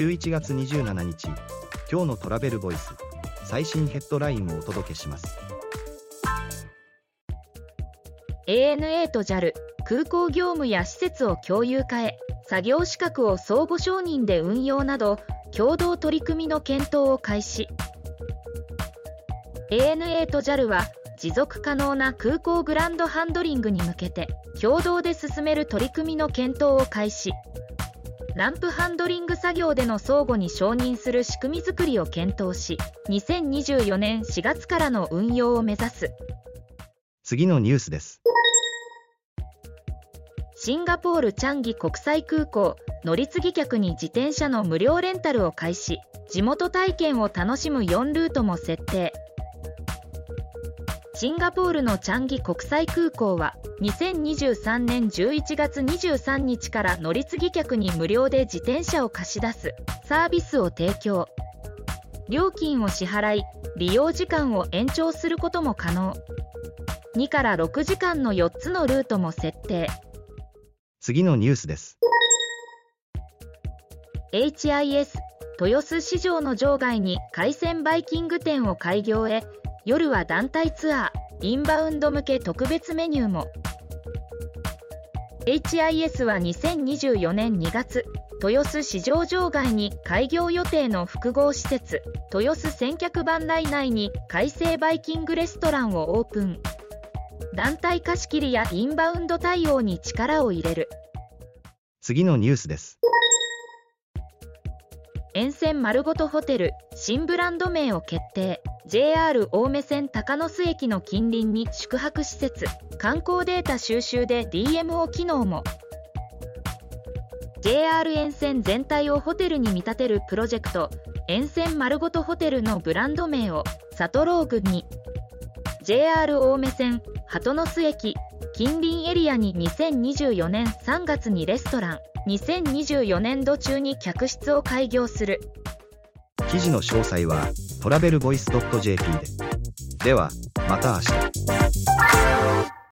11月27日今日のトラベルボイス最新ヘッドラインをお届けします。ANA と JAL 空港業務や施設を共有化へ作業資格を相互承認で運用など共同取り組みの検討を開始。ANA と JAL は持続可能な空港グランドハンドリングに向けて共同で進める取り組みの検討を開始ランプハンドリング作業での相互に承認する仕組みづくりを検討し2024年4月からの運用を目指す。次のニュースです。シンガポールチャンギ国際空港乗り継ぎ客に自転車の無料レンタルを開始。地元体験を楽しむ4ルートも設定シンガポールのチャンギ国際空港は2023年11月23日から乗り継ぎ客に無料で自転車を貸し出すサービスを提供。料金を支払い利用時間を延長することも可能。2から6時間の4つのルートも設定。次のニュースです。HIS 豊洲市場の場外に海鮮バイキング店を開業へ夜は団体ツアーインバウンド向け特別メニューも。HIS は2024年2月豊洲市場場外に開業予定の複合施設豊洲千客万来内に海星バイキングレストランをオープン。団体貸し切りやインバウンド対応に力を入れる。次のニュースです。沿線丸ごとホテル新ブランド名を決定。JR 青梅線高野須駅の近隣に宿泊施設。観光データ収集で DMO 機能も。JR 沿線全体をホテルに見立てるプロジェクト。沿線丸ごとホテルのブランド名を。サトローグに。JR 青梅線鳩ノ巣駅。近隣エリアに2024年3月にレストラン。2024年度中に客室を開業する。記事の詳細はトラベルボイス .jp で。ではまた明日。